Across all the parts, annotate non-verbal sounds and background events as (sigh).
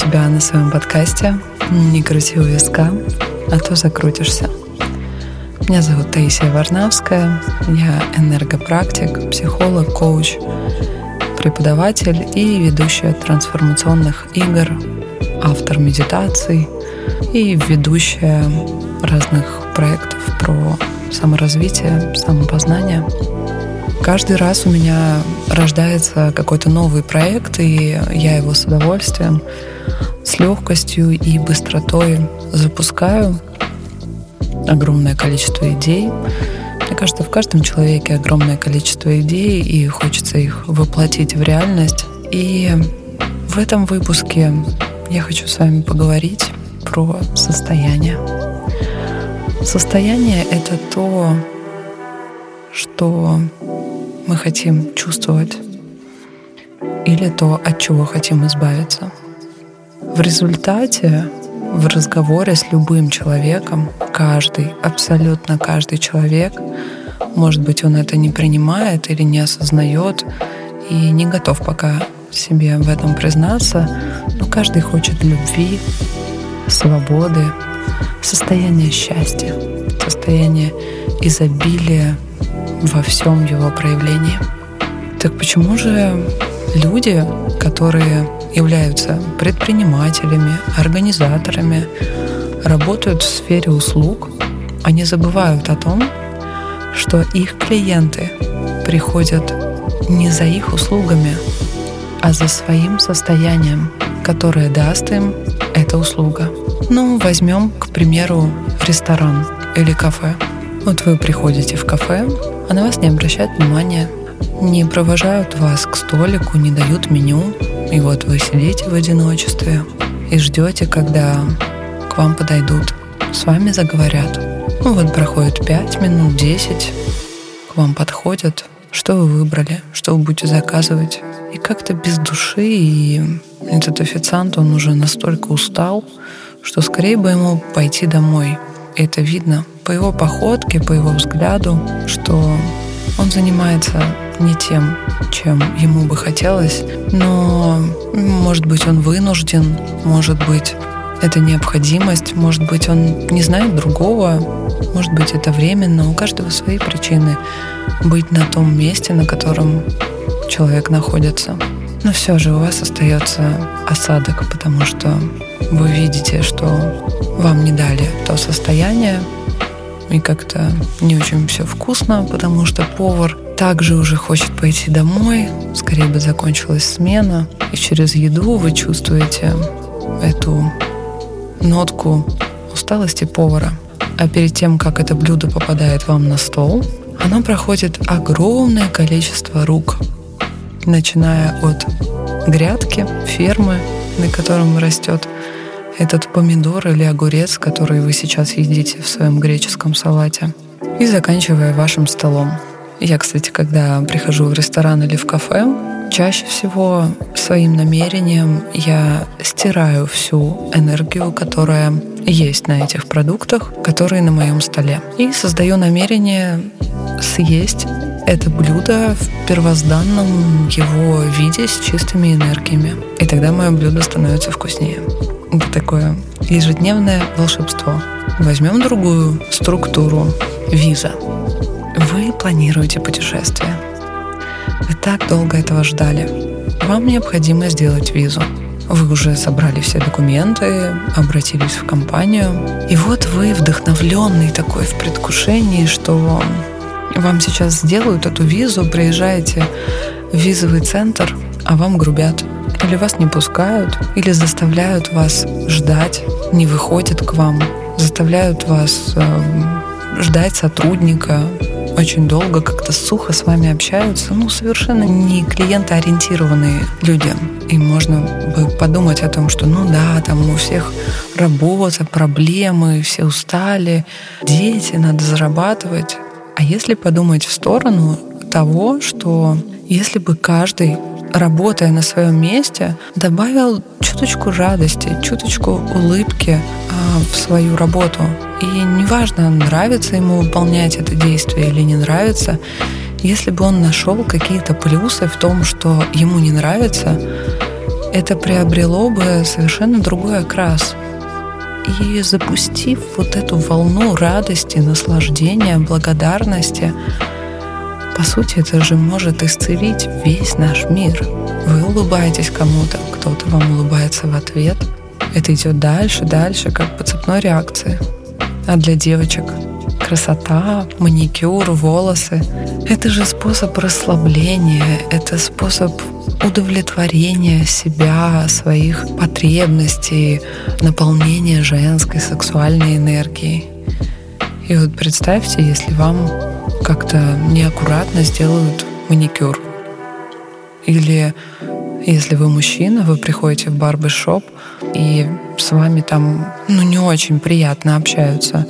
тебя на своем подкасте. «Не крути у виска, а то закрутишься». Меня зовут Таисия Варнавская, я энергопрактик, психолог, коуч, преподаватель и ведущая трансформационных игр, автор медитаций и ведущая разных проектов про саморазвитие, самопознание – Каждый раз у меня рождается какой-то новый проект, и я его с удовольствием, с легкостью и быстротой запускаю. Огромное количество идей. Мне кажется, в каждом человеке огромное количество идей, и хочется их воплотить в реальность. И в этом выпуске я хочу с вами поговорить про состояние. Состояние — это то, что мы хотим чувствовать или то, от чего хотим избавиться. В результате в разговоре с любым человеком, каждый, абсолютно каждый человек, может быть, он это не принимает или не осознает и не готов пока себе в этом признаться, но каждый хочет любви, свободы, состояния счастья, состояния изобилия, во всем его проявлении. Так почему же люди, которые являются предпринимателями, организаторами, работают в сфере услуг, они забывают о том, что их клиенты приходят не за их услугами, а за своим состоянием, которое даст им эта услуга. Ну, возьмем, к примеру, ресторан или кафе. Вот вы приходите в кафе, а на вас не обращают внимания, не провожают вас к столику, не дают меню, и вот вы сидите в одиночестве и ждете, когда к вам подойдут, с вами заговорят. Ну вот проходит 5 минут, 10, к вам подходят, что вы выбрали, что вы будете заказывать. И как-то без души, и этот официант, он уже настолько устал, что скорее бы ему пойти домой. Это видно по его походке, по его взгляду, что он занимается не тем, чем ему бы хотелось, но, может быть, он вынужден, может быть, это необходимость, может быть, он не знает другого, может быть, это временно, у каждого свои причины быть на том месте, на котором человек находится. Но все же у вас остается осадок, потому что вы видите, что вам не дали то состояние, и как-то не очень все вкусно, потому что повар также уже хочет пойти домой, скорее бы закончилась смена, и через еду вы чувствуете эту нотку усталости повара. А перед тем, как это блюдо попадает вам на стол, оно проходит огромное количество рук, начиная от грядки, фермы, на котором растет этот помидор или огурец, который вы сейчас едите в своем греческом салате, и заканчивая вашим столом. Я, кстати, когда прихожу в ресторан или в кафе, чаще всего своим намерением я стираю всю энергию, которая есть на этих продуктах, которые на моем столе. И создаю намерение съесть это блюдо в первозданном его виде с чистыми энергиями. И тогда мое блюдо становится вкуснее. Такое ежедневное волшебство. Возьмем другую структуру виза. Вы планируете путешествие. Вы так долго этого ждали. Вам необходимо сделать визу. Вы уже собрали все документы, обратились в компанию. И вот вы вдохновленный такой в предвкушении, что вам сейчас сделают эту визу, приезжаете в визовый центр, а вам грубят. Или вас не пускают, или заставляют вас ждать, не выходят к вам, заставляют вас э, ждать сотрудника, очень долго как-то сухо с вами общаются, ну, совершенно не клиентоориентированные люди. И можно бы подумать о том, что, ну да, там у всех работа, проблемы, все устали, дети, надо зарабатывать. А если подумать в сторону того, что если бы каждый работая на своем месте, добавил чуточку радости, чуточку улыбки а, в свою работу. И неважно, нравится ему выполнять это действие или не нравится, если бы он нашел какие-то плюсы в том, что ему не нравится, это приобрело бы совершенно другой окрас. И запустив вот эту волну радости, наслаждения, благодарности, по сути, это же может исцелить весь наш мир. Вы улыбаетесь кому-то, кто-то вам улыбается в ответ. Это идет дальше, дальше, как по цепной реакции. А для девочек красота, маникюр, волосы — это же способ расслабления, это способ удовлетворения себя, своих потребностей, наполнения женской сексуальной энергией. И вот представьте, если вам как-то неаккуратно сделают маникюр. Или если вы мужчина, вы приходите в барбершоп, и с вами там ну, не очень приятно общаются,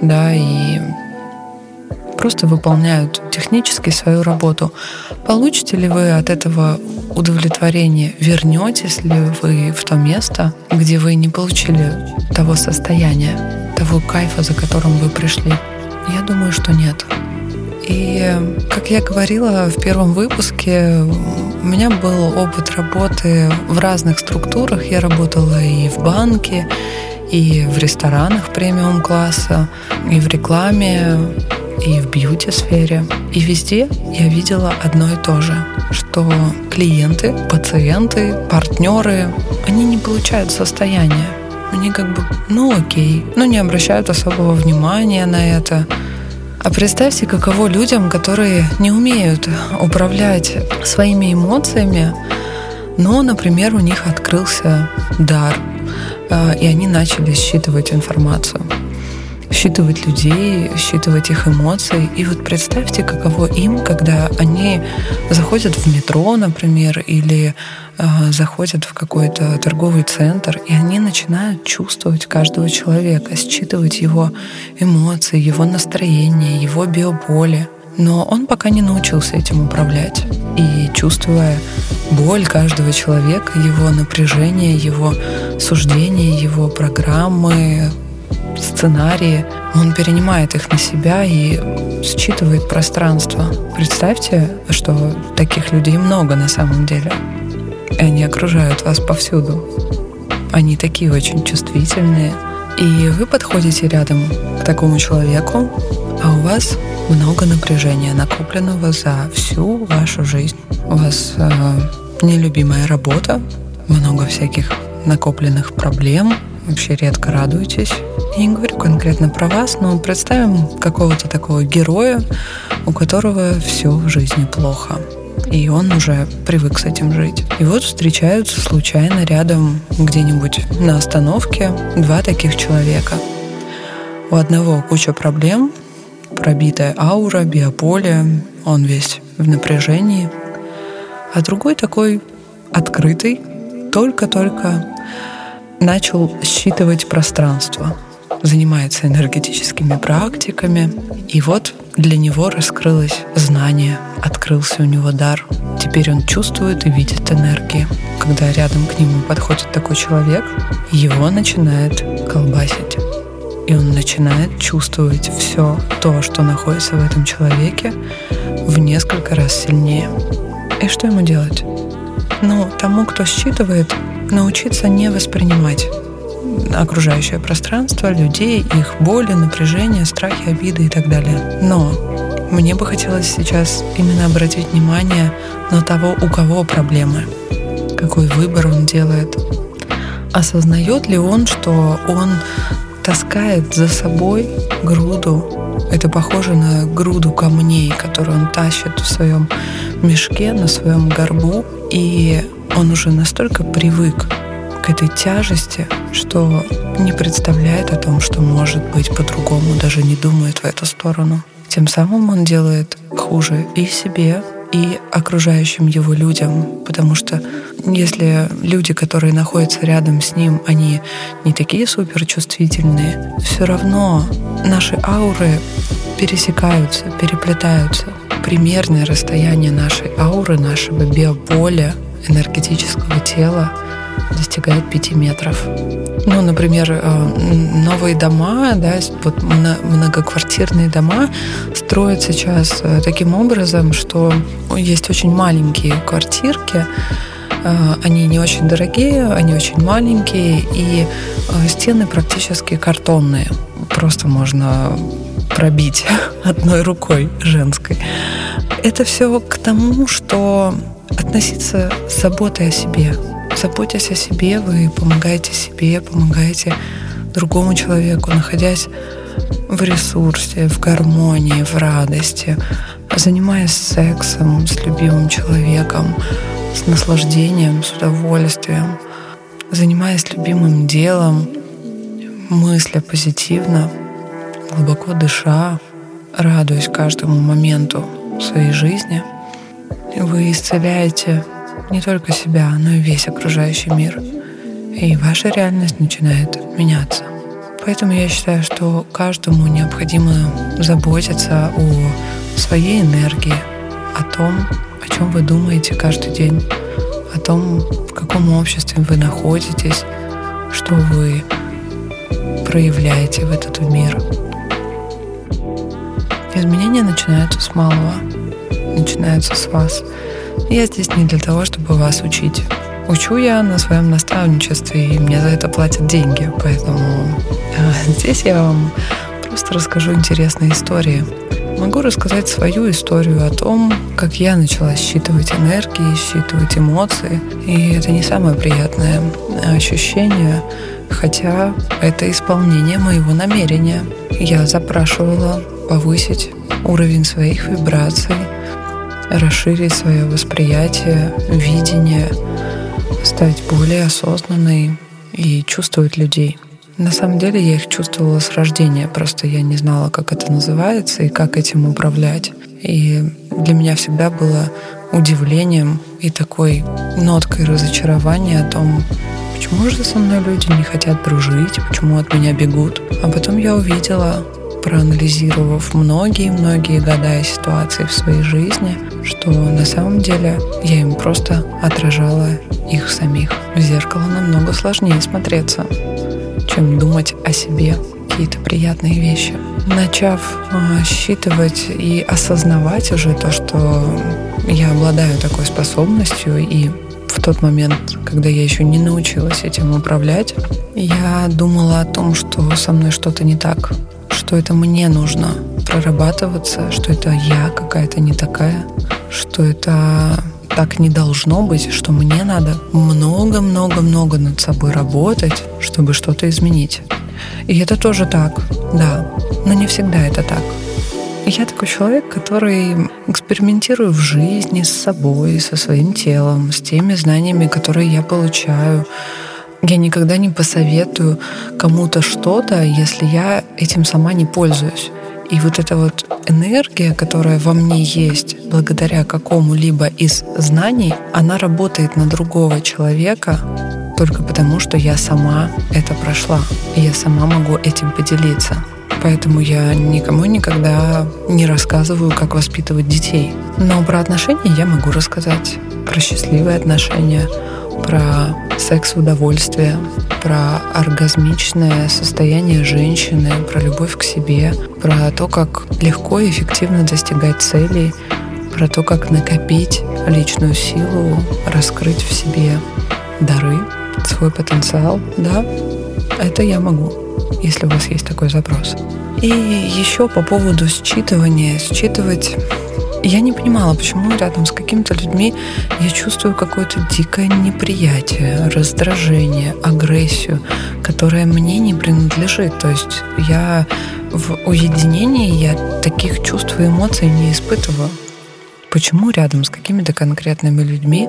да, и просто выполняют технически свою работу. Получите ли вы от этого удовлетворение? Вернетесь ли вы в то место, где вы не получили того состояния, того кайфа, за которым вы пришли? Я думаю, что нет. И, как я говорила в первом выпуске, у меня был опыт работы в разных структурах. Я работала и в банке, и в ресторанах премиум-класса, и в рекламе, и в бьюти-сфере. И везде я видела одно и то же, что клиенты, пациенты, партнеры, они не получают состояние. Они как бы, ну окей, ну не обращают особого внимания на это. А представьте, каково людям, которые не умеют управлять своими эмоциями, но, например, у них открылся дар, э, и они начали считывать информацию считывать людей, считывать их эмоции. И вот представьте, каково им, когда они заходят в метро, например, или э, заходят в какой-то торговый центр, и они начинают чувствовать каждого человека, считывать его эмоции, его настроение, его биополе. Но он пока не научился этим управлять. И чувствуя боль каждого человека, его напряжение, его суждения, его программы, сценарии, он перенимает их на себя и считывает пространство. Представьте, что таких людей много на самом деле. И они окружают вас повсюду. Они такие очень чувствительные. И вы подходите рядом к такому человеку, а у вас много напряжения, накопленного за всю вашу жизнь. У вас э, нелюбимая работа, много всяких накопленных проблем, вообще редко радуетесь. Я не говорю конкретно про вас, но представим какого-то такого героя, у которого все в жизни плохо. И он уже привык с этим жить. И вот встречаются случайно рядом где-нибудь на остановке два таких человека. У одного куча проблем, пробитая аура, биополе, он весь в напряжении. А другой такой открытый, только-только начал считывать пространство, занимается энергетическими практиками, и вот для него раскрылось знание, открылся у него дар. Теперь он чувствует и видит энергии. Когда рядом к нему подходит такой человек, его начинает колбасить. И он начинает чувствовать все то, что находится в этом человеке, в несколько раз сильнее. И что ему делать? Ну, тому, кто считывает, научиться не воспринимать окружающее пространство, людей, их боли, напряжения, страхи, обиды и так далее. Но мне бы хотелось сейчас именно обратить внимание на того, у кого проблемы, какой выбор он делает. Осознает ли он, что он таскает за собой груду это похоже на груду камней, которую он тащит в своем мешке, на своем горбу. И он уже настолько привык к этой тяжести, что не представляет о том, что может быть по-другому, даже не думает в эту сторону. Тем самым он делает хуже и себе, и окружающим его людям, потому что если люди, которые находятся рядом с ним, они не такие суперчувствительные, все равно наши ауры пересекаются, переплетаются. Примерное расстояние нашей ауры, нашего биополя, энергетического тела достигает 5 метров. Ну, например, э, новые дома, да, вот многоквартирные дома строят сейчас э, таким образом, что есть очень маленькие квартирки, Э, они не очень дорогие, они очень маленькие, и стены практически картонные. Просто можно пробить (laughs) одной рукой женской. Это все к тому, что относиться с заботой о себе. Заботясь о себе, вы помогаете себе, помогаете другому человеку, находясь в ресурсе, в гармонии, в радости, занимаясь сексом с любимым человеком, с наслаждением, с удовольствием, занимаясь любимым делом, мысля позитивно, глубоко дыша, радуясь каждому моменту своей жизни, вы исцеляете не только себя, но и весь окружающий мир. И ваша реальность начинает меняться. Поэтому я считаю, что каждому необходимо заботиться о своей энергии, о том, о чем вы думаете каждый день, о том, в каком обществе вы находитесь, что вы проявляете в этот мир. Изменения начинаются с малого, начинаются с вас. Я здесь не для того, чтобы вас учить. Учу я на своем наставничестве, и мне за это платят деньги, поэтому э, (laughs) здесь я вам просто расскажу интересные истории. Могу рассказать свою историю о том, как я начала считывать энергии, считывать эмоции. И это не самое приятное ощущение, хотя это исполнение моего намерения. Я запрашивала повысить уровень своих вибраций, расширить свое восприятие, видение, стать более осознанной и чувствовать людей. На самом деле я их чувствовала с рождения, просто я не знала, как это называется и как этим управлять. И для меня всегда было удивлением и такой ноткой разочарования о том, почему же со мной люди не хотят дружить, почему от меня бегут. А потом я увидела, проанализировав многие-многие года и ситуации в своей жизни, что на самом деле я им просто отражала их самих. В зеркало намного сложнее смотреться, чем думать о себе какие-то приятные вещи. Начав э, считывать и осознавать уже то, что я обладаю такой способностью и в тот момент, когда я еще не научилась этим управлять, я думала о том, что со мной что-то не так, что это мне нужно прорабатываться, что это я какая-то не такая, что это так не должно быть, что мне надо много-много-много над собой работать, чтобы что-то изменить. И это тоже так, да, но не всегда это так. Я такой человек, который экспериментирую в жизни с собой, со своим телом, с теми знаниями, которые я получаю, я никогда не посоветую кому-то что-то, если я этим сама не пользуюсь. И вот эта вот энергия, которая во мне есть, благодаря какому-либо из знаний, она работает на другого человека только потому, что я сама это прошла. И я сама могу этим поделиться. Поэтому я никому никогда не рассказываю, как воспитывать детей. Но про отношения я могу рассказать. Про счастливые отношения, про секс удовольствие, про оргазмичное состояние женщины, про любовь к себе, про то, как легко и эффективно достигать целей, про то, как накопить личную силу, раскрыть в себе дары, свой потенциал. Да, это я могу, если у вас есть такой запрос. И еще по поводу считывания. Считывать я не понимала, почему рядом с какими-то людьми я чувствую какое-то дикое неприятие, раздражение, агрессию, которая мне не принадлежит. То есть я в уединении я таких чувств и эмоций не испытываю. Почему рядом с какими-то конкретными людьми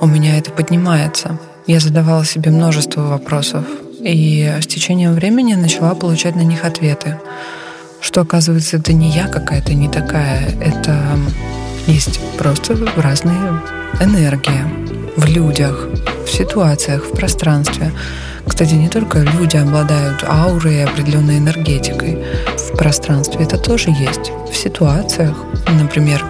у меня это поднимается? Я задавала себе множество вопросов, и с течением времени начала получать на них ответы что, оказывается, это не я какая-то не такая, это есть просто разные энергии в людях, в ситуациях, в пространстве. Кстати, не только люди обладают аурой и определенной энергетикой. В пространстве это тоже есть. В ситуациях, например,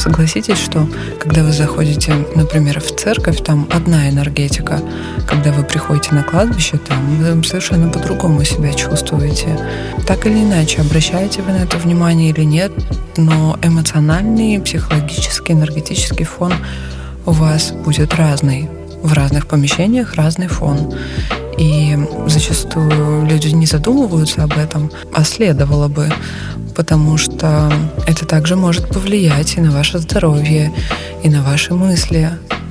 Согласитесь, что когда вы заходите, например, в церковь, там одна энергетика. Когда вы приходите на кладбище, там вы совершенно по-другому себя чувствуете. Так или иначе, обращаете вы на это внимание или нет, но эмоциональный, психологический, энергетический фон у вас будет разный. в разных помещениях разный фон. И зачастую люди не задумываются об этом, а следовало бы, потому что это также может повлиять и на ваше здоровье, и на ваши мысли,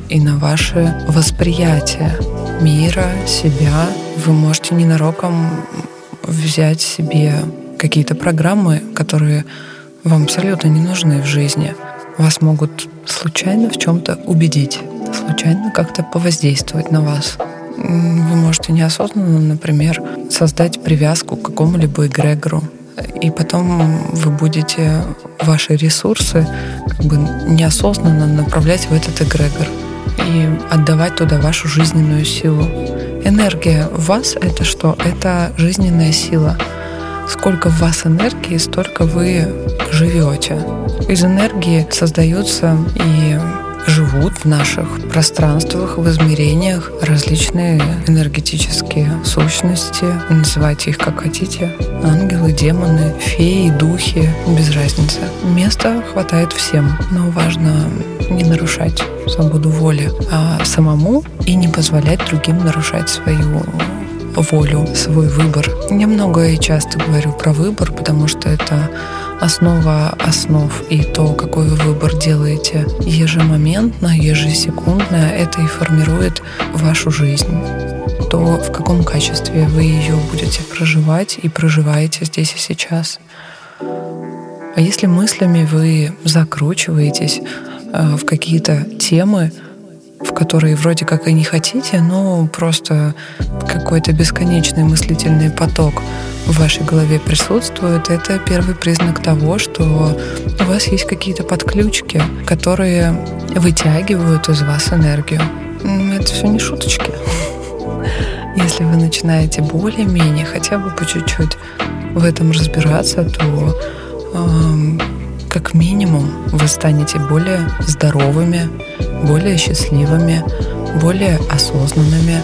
и на ваше восприятие мира, себя. Вы можете ненароком взять себе какие-то программы, которые вам абсолютно не нужны в жизни. Вас могут случайно в чем-то убедить, случайно как-то повоздействовать на вас. Вы можете неосознанно, например, создать привязку к какому-либо эгрегору, и потом вы будете ваши ресурсы как бы неосознанно направлять в этот эгрегор и отдавать туда вашу жизненную силу. Энергия в вас — это что? Это жизненная сила. Сколько в вас энергии, столько вы живете. Из энергии создаются и живут в наших пространствах, в измерениях различные энергетические сущности. Называйте их как хотите. Ангелы, демоны, феи, духи, без разницы. Места хватает всем, но важно не нарушать свободу воли, а самому и не позволять другим нарушать свою волю, свой выбор. Я много и часто говорю про выбор, потому что это основа основ и то, какой вы выбор делаете ежемоментно, ежесекундно, это и формирует вашу жизнь. То, в каком качестве вы ее будете проживать и проживаете здесь и сейчас. А если мыслями вы закручиваетесь э, в какие-то темы, в которые вроде как и не хотите, но просто какой-то бесконечный мыслительный поток в вашей голове присутствует, это первый признак того, что у вас есть какие-то подключки, которые вытягивают из вас энергию. Это все не шуточки. (laughs) Если вы начинаете более-менее, хотя бы по чуть-чуть в этом разбираться, то э, как минимум вы станете более здоровыми, более счастливыми, более осознанными,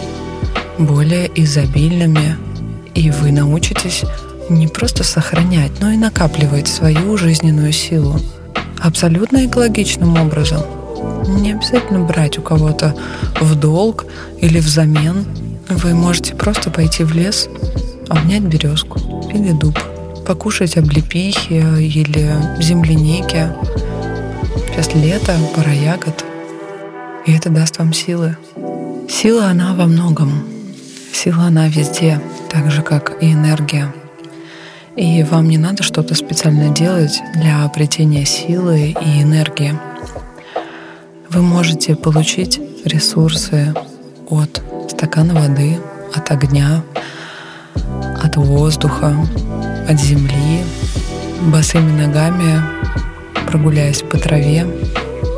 более изобильными, и вы научитесь не просто сохранять, но и накапливать свою жизненную силу абсолютно экологичным образом. Не обязательно брать у кого-то в долг или взамен. Вы можете просто пойти в лес, обнять березку или дуб, покушать облепихи или земляники. Сейчас лето, пора ягод. И это даст вам силы. Сила она во многом. Сила она везде так же, как и энергия. И вам не надо что-то специально делать для обретения силы и энергии. Вы можете получить ресурсы от стакана воды, от огня, от воздуха, от земли, босыми ногами, прогуляясь по траве.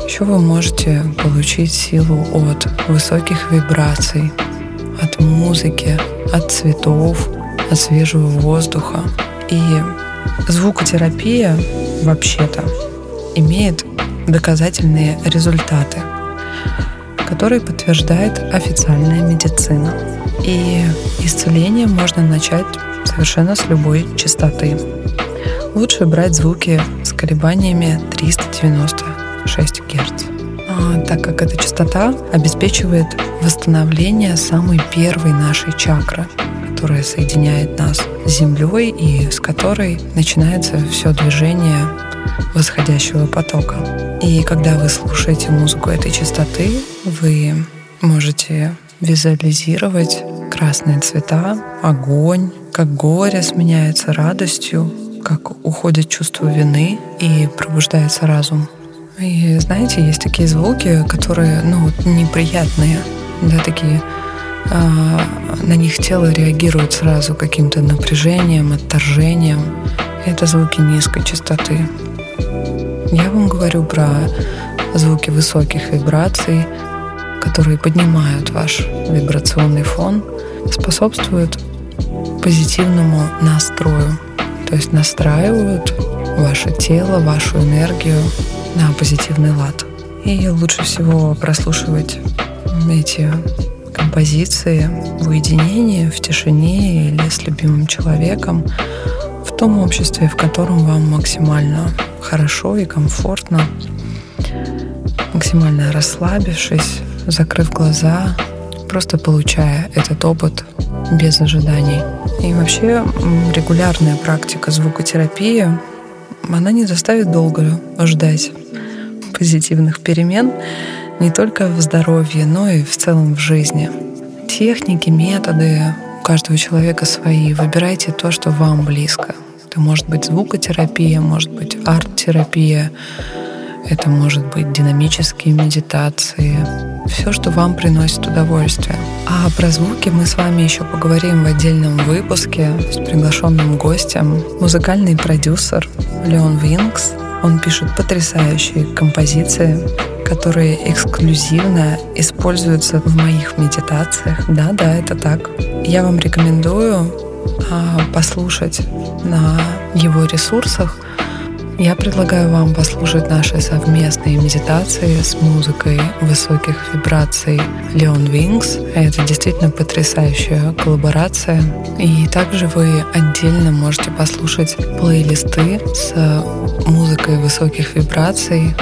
Еще вы можете получить силу от высоких вибраций, от музыки, от цветов, от свежего воздуха. И звукотерапия вообще-то имеет доказательные результаты, которые подтверждает официальная медицина. И исцеление можно начать совершенно с любой частоты. Лучше брать звуки с колебаниями 396 Гц, а, так как эта частота обеспечивает восстановление самой первой нашей чакры, которая соединяет нас с Землей и с которой начинается все движение восходящего потока. И когда вы слушаете музыку этой частоты, вы можете визуализировать красные цвета, огонь, как горе сменяется радостью, как уходит чувство вины и пробуждается разум. И знаете, есть такие звуки, которые, ну, неприятные, да, такие а, на них тело реагирует сразу каким-то напряжением, отторжением. Это звуки низкой частоты. Я вам говорю про звуки высоких вибраций, которые поднимают ваш вибрационный фон, способствуют позитивному настрою, то есть настраивают ваше тело, вашу энергию на позитивный лад. И лучше всего прослушивать эти композиции в уединении, в тишине или с любимым человеком, в том обществе, в котором вам максимально хорошо и комфортно, максимально расслабившись, закрыв глаза, просто получая этот опыт без ожиданий. И вообще регулярная практика звукотерапии, она не заставит долго ждать позитивных перемен не только в здоровье, но и в целом в жизни. Техники, методы у каждого человека свои. Выбирайте то, что вам близко. Это может быть звукотерапия, может быть арт-терапия, это может быть динамические медитации, все, что вам приносит удовольствие. А про звуки мы с вами еще поговорим в отдельном выпуске с приглашенным гостем, музыкальный продюсер Леон Винкс. Он пишет потрясающие композиции, которые эксклюзивно используются в моих медитациях. Да, да, это так. Я вам рекомендую а, послушать на его ресурсах я предлагаю вам послушать наши совместные медитации с музыкой высоких вибраций Leon Wings. Это действительно потрясающая коллаборация. И также вы отдельно можете послушать плейлисты с музыкой высоких вибраций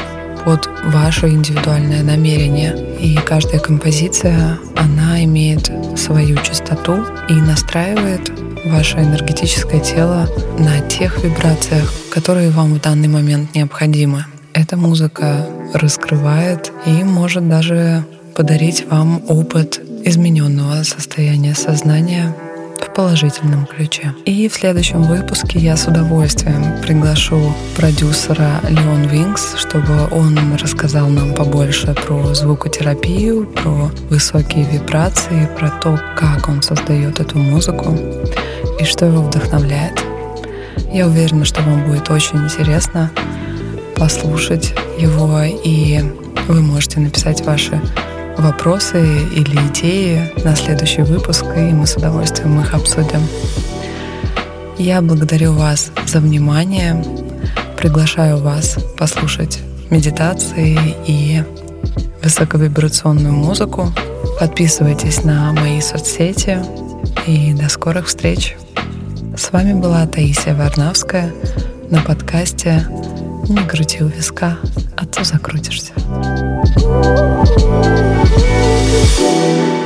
под ваше индивидуальное намерение. И каждая композиция, она имеет свою частоту и настраивает ваше энергетическое тело на тех вибрациях, которые вам в данный момент необходимы. Эта музыка раскрывает и может даже подарить вам опыт измененного состояния сознания положительном ключе. И в следующем выпуске я с удовольствием приглашу продюсера Леон Винкс, чтобы он рассказал нам побольше про звукотерапию, про высокие вибрации, про то, как он создает эту музыку и что его вдохновляет. Я уверена, что вам будет очень интересно послушать его, и вы можете написать ваши вопросы или идеи на следующий выпуск, и мы с удовольствием их обсудим. Я благодарю вас за внимание, приглашаю вас послушать медитации и высоковибрационную музыку. Подписывайтесь на мои соцсети и до скорых встреч! С вами была Таисия Варнавская на подкасте «Не крути у виска, а то закрутишься». everything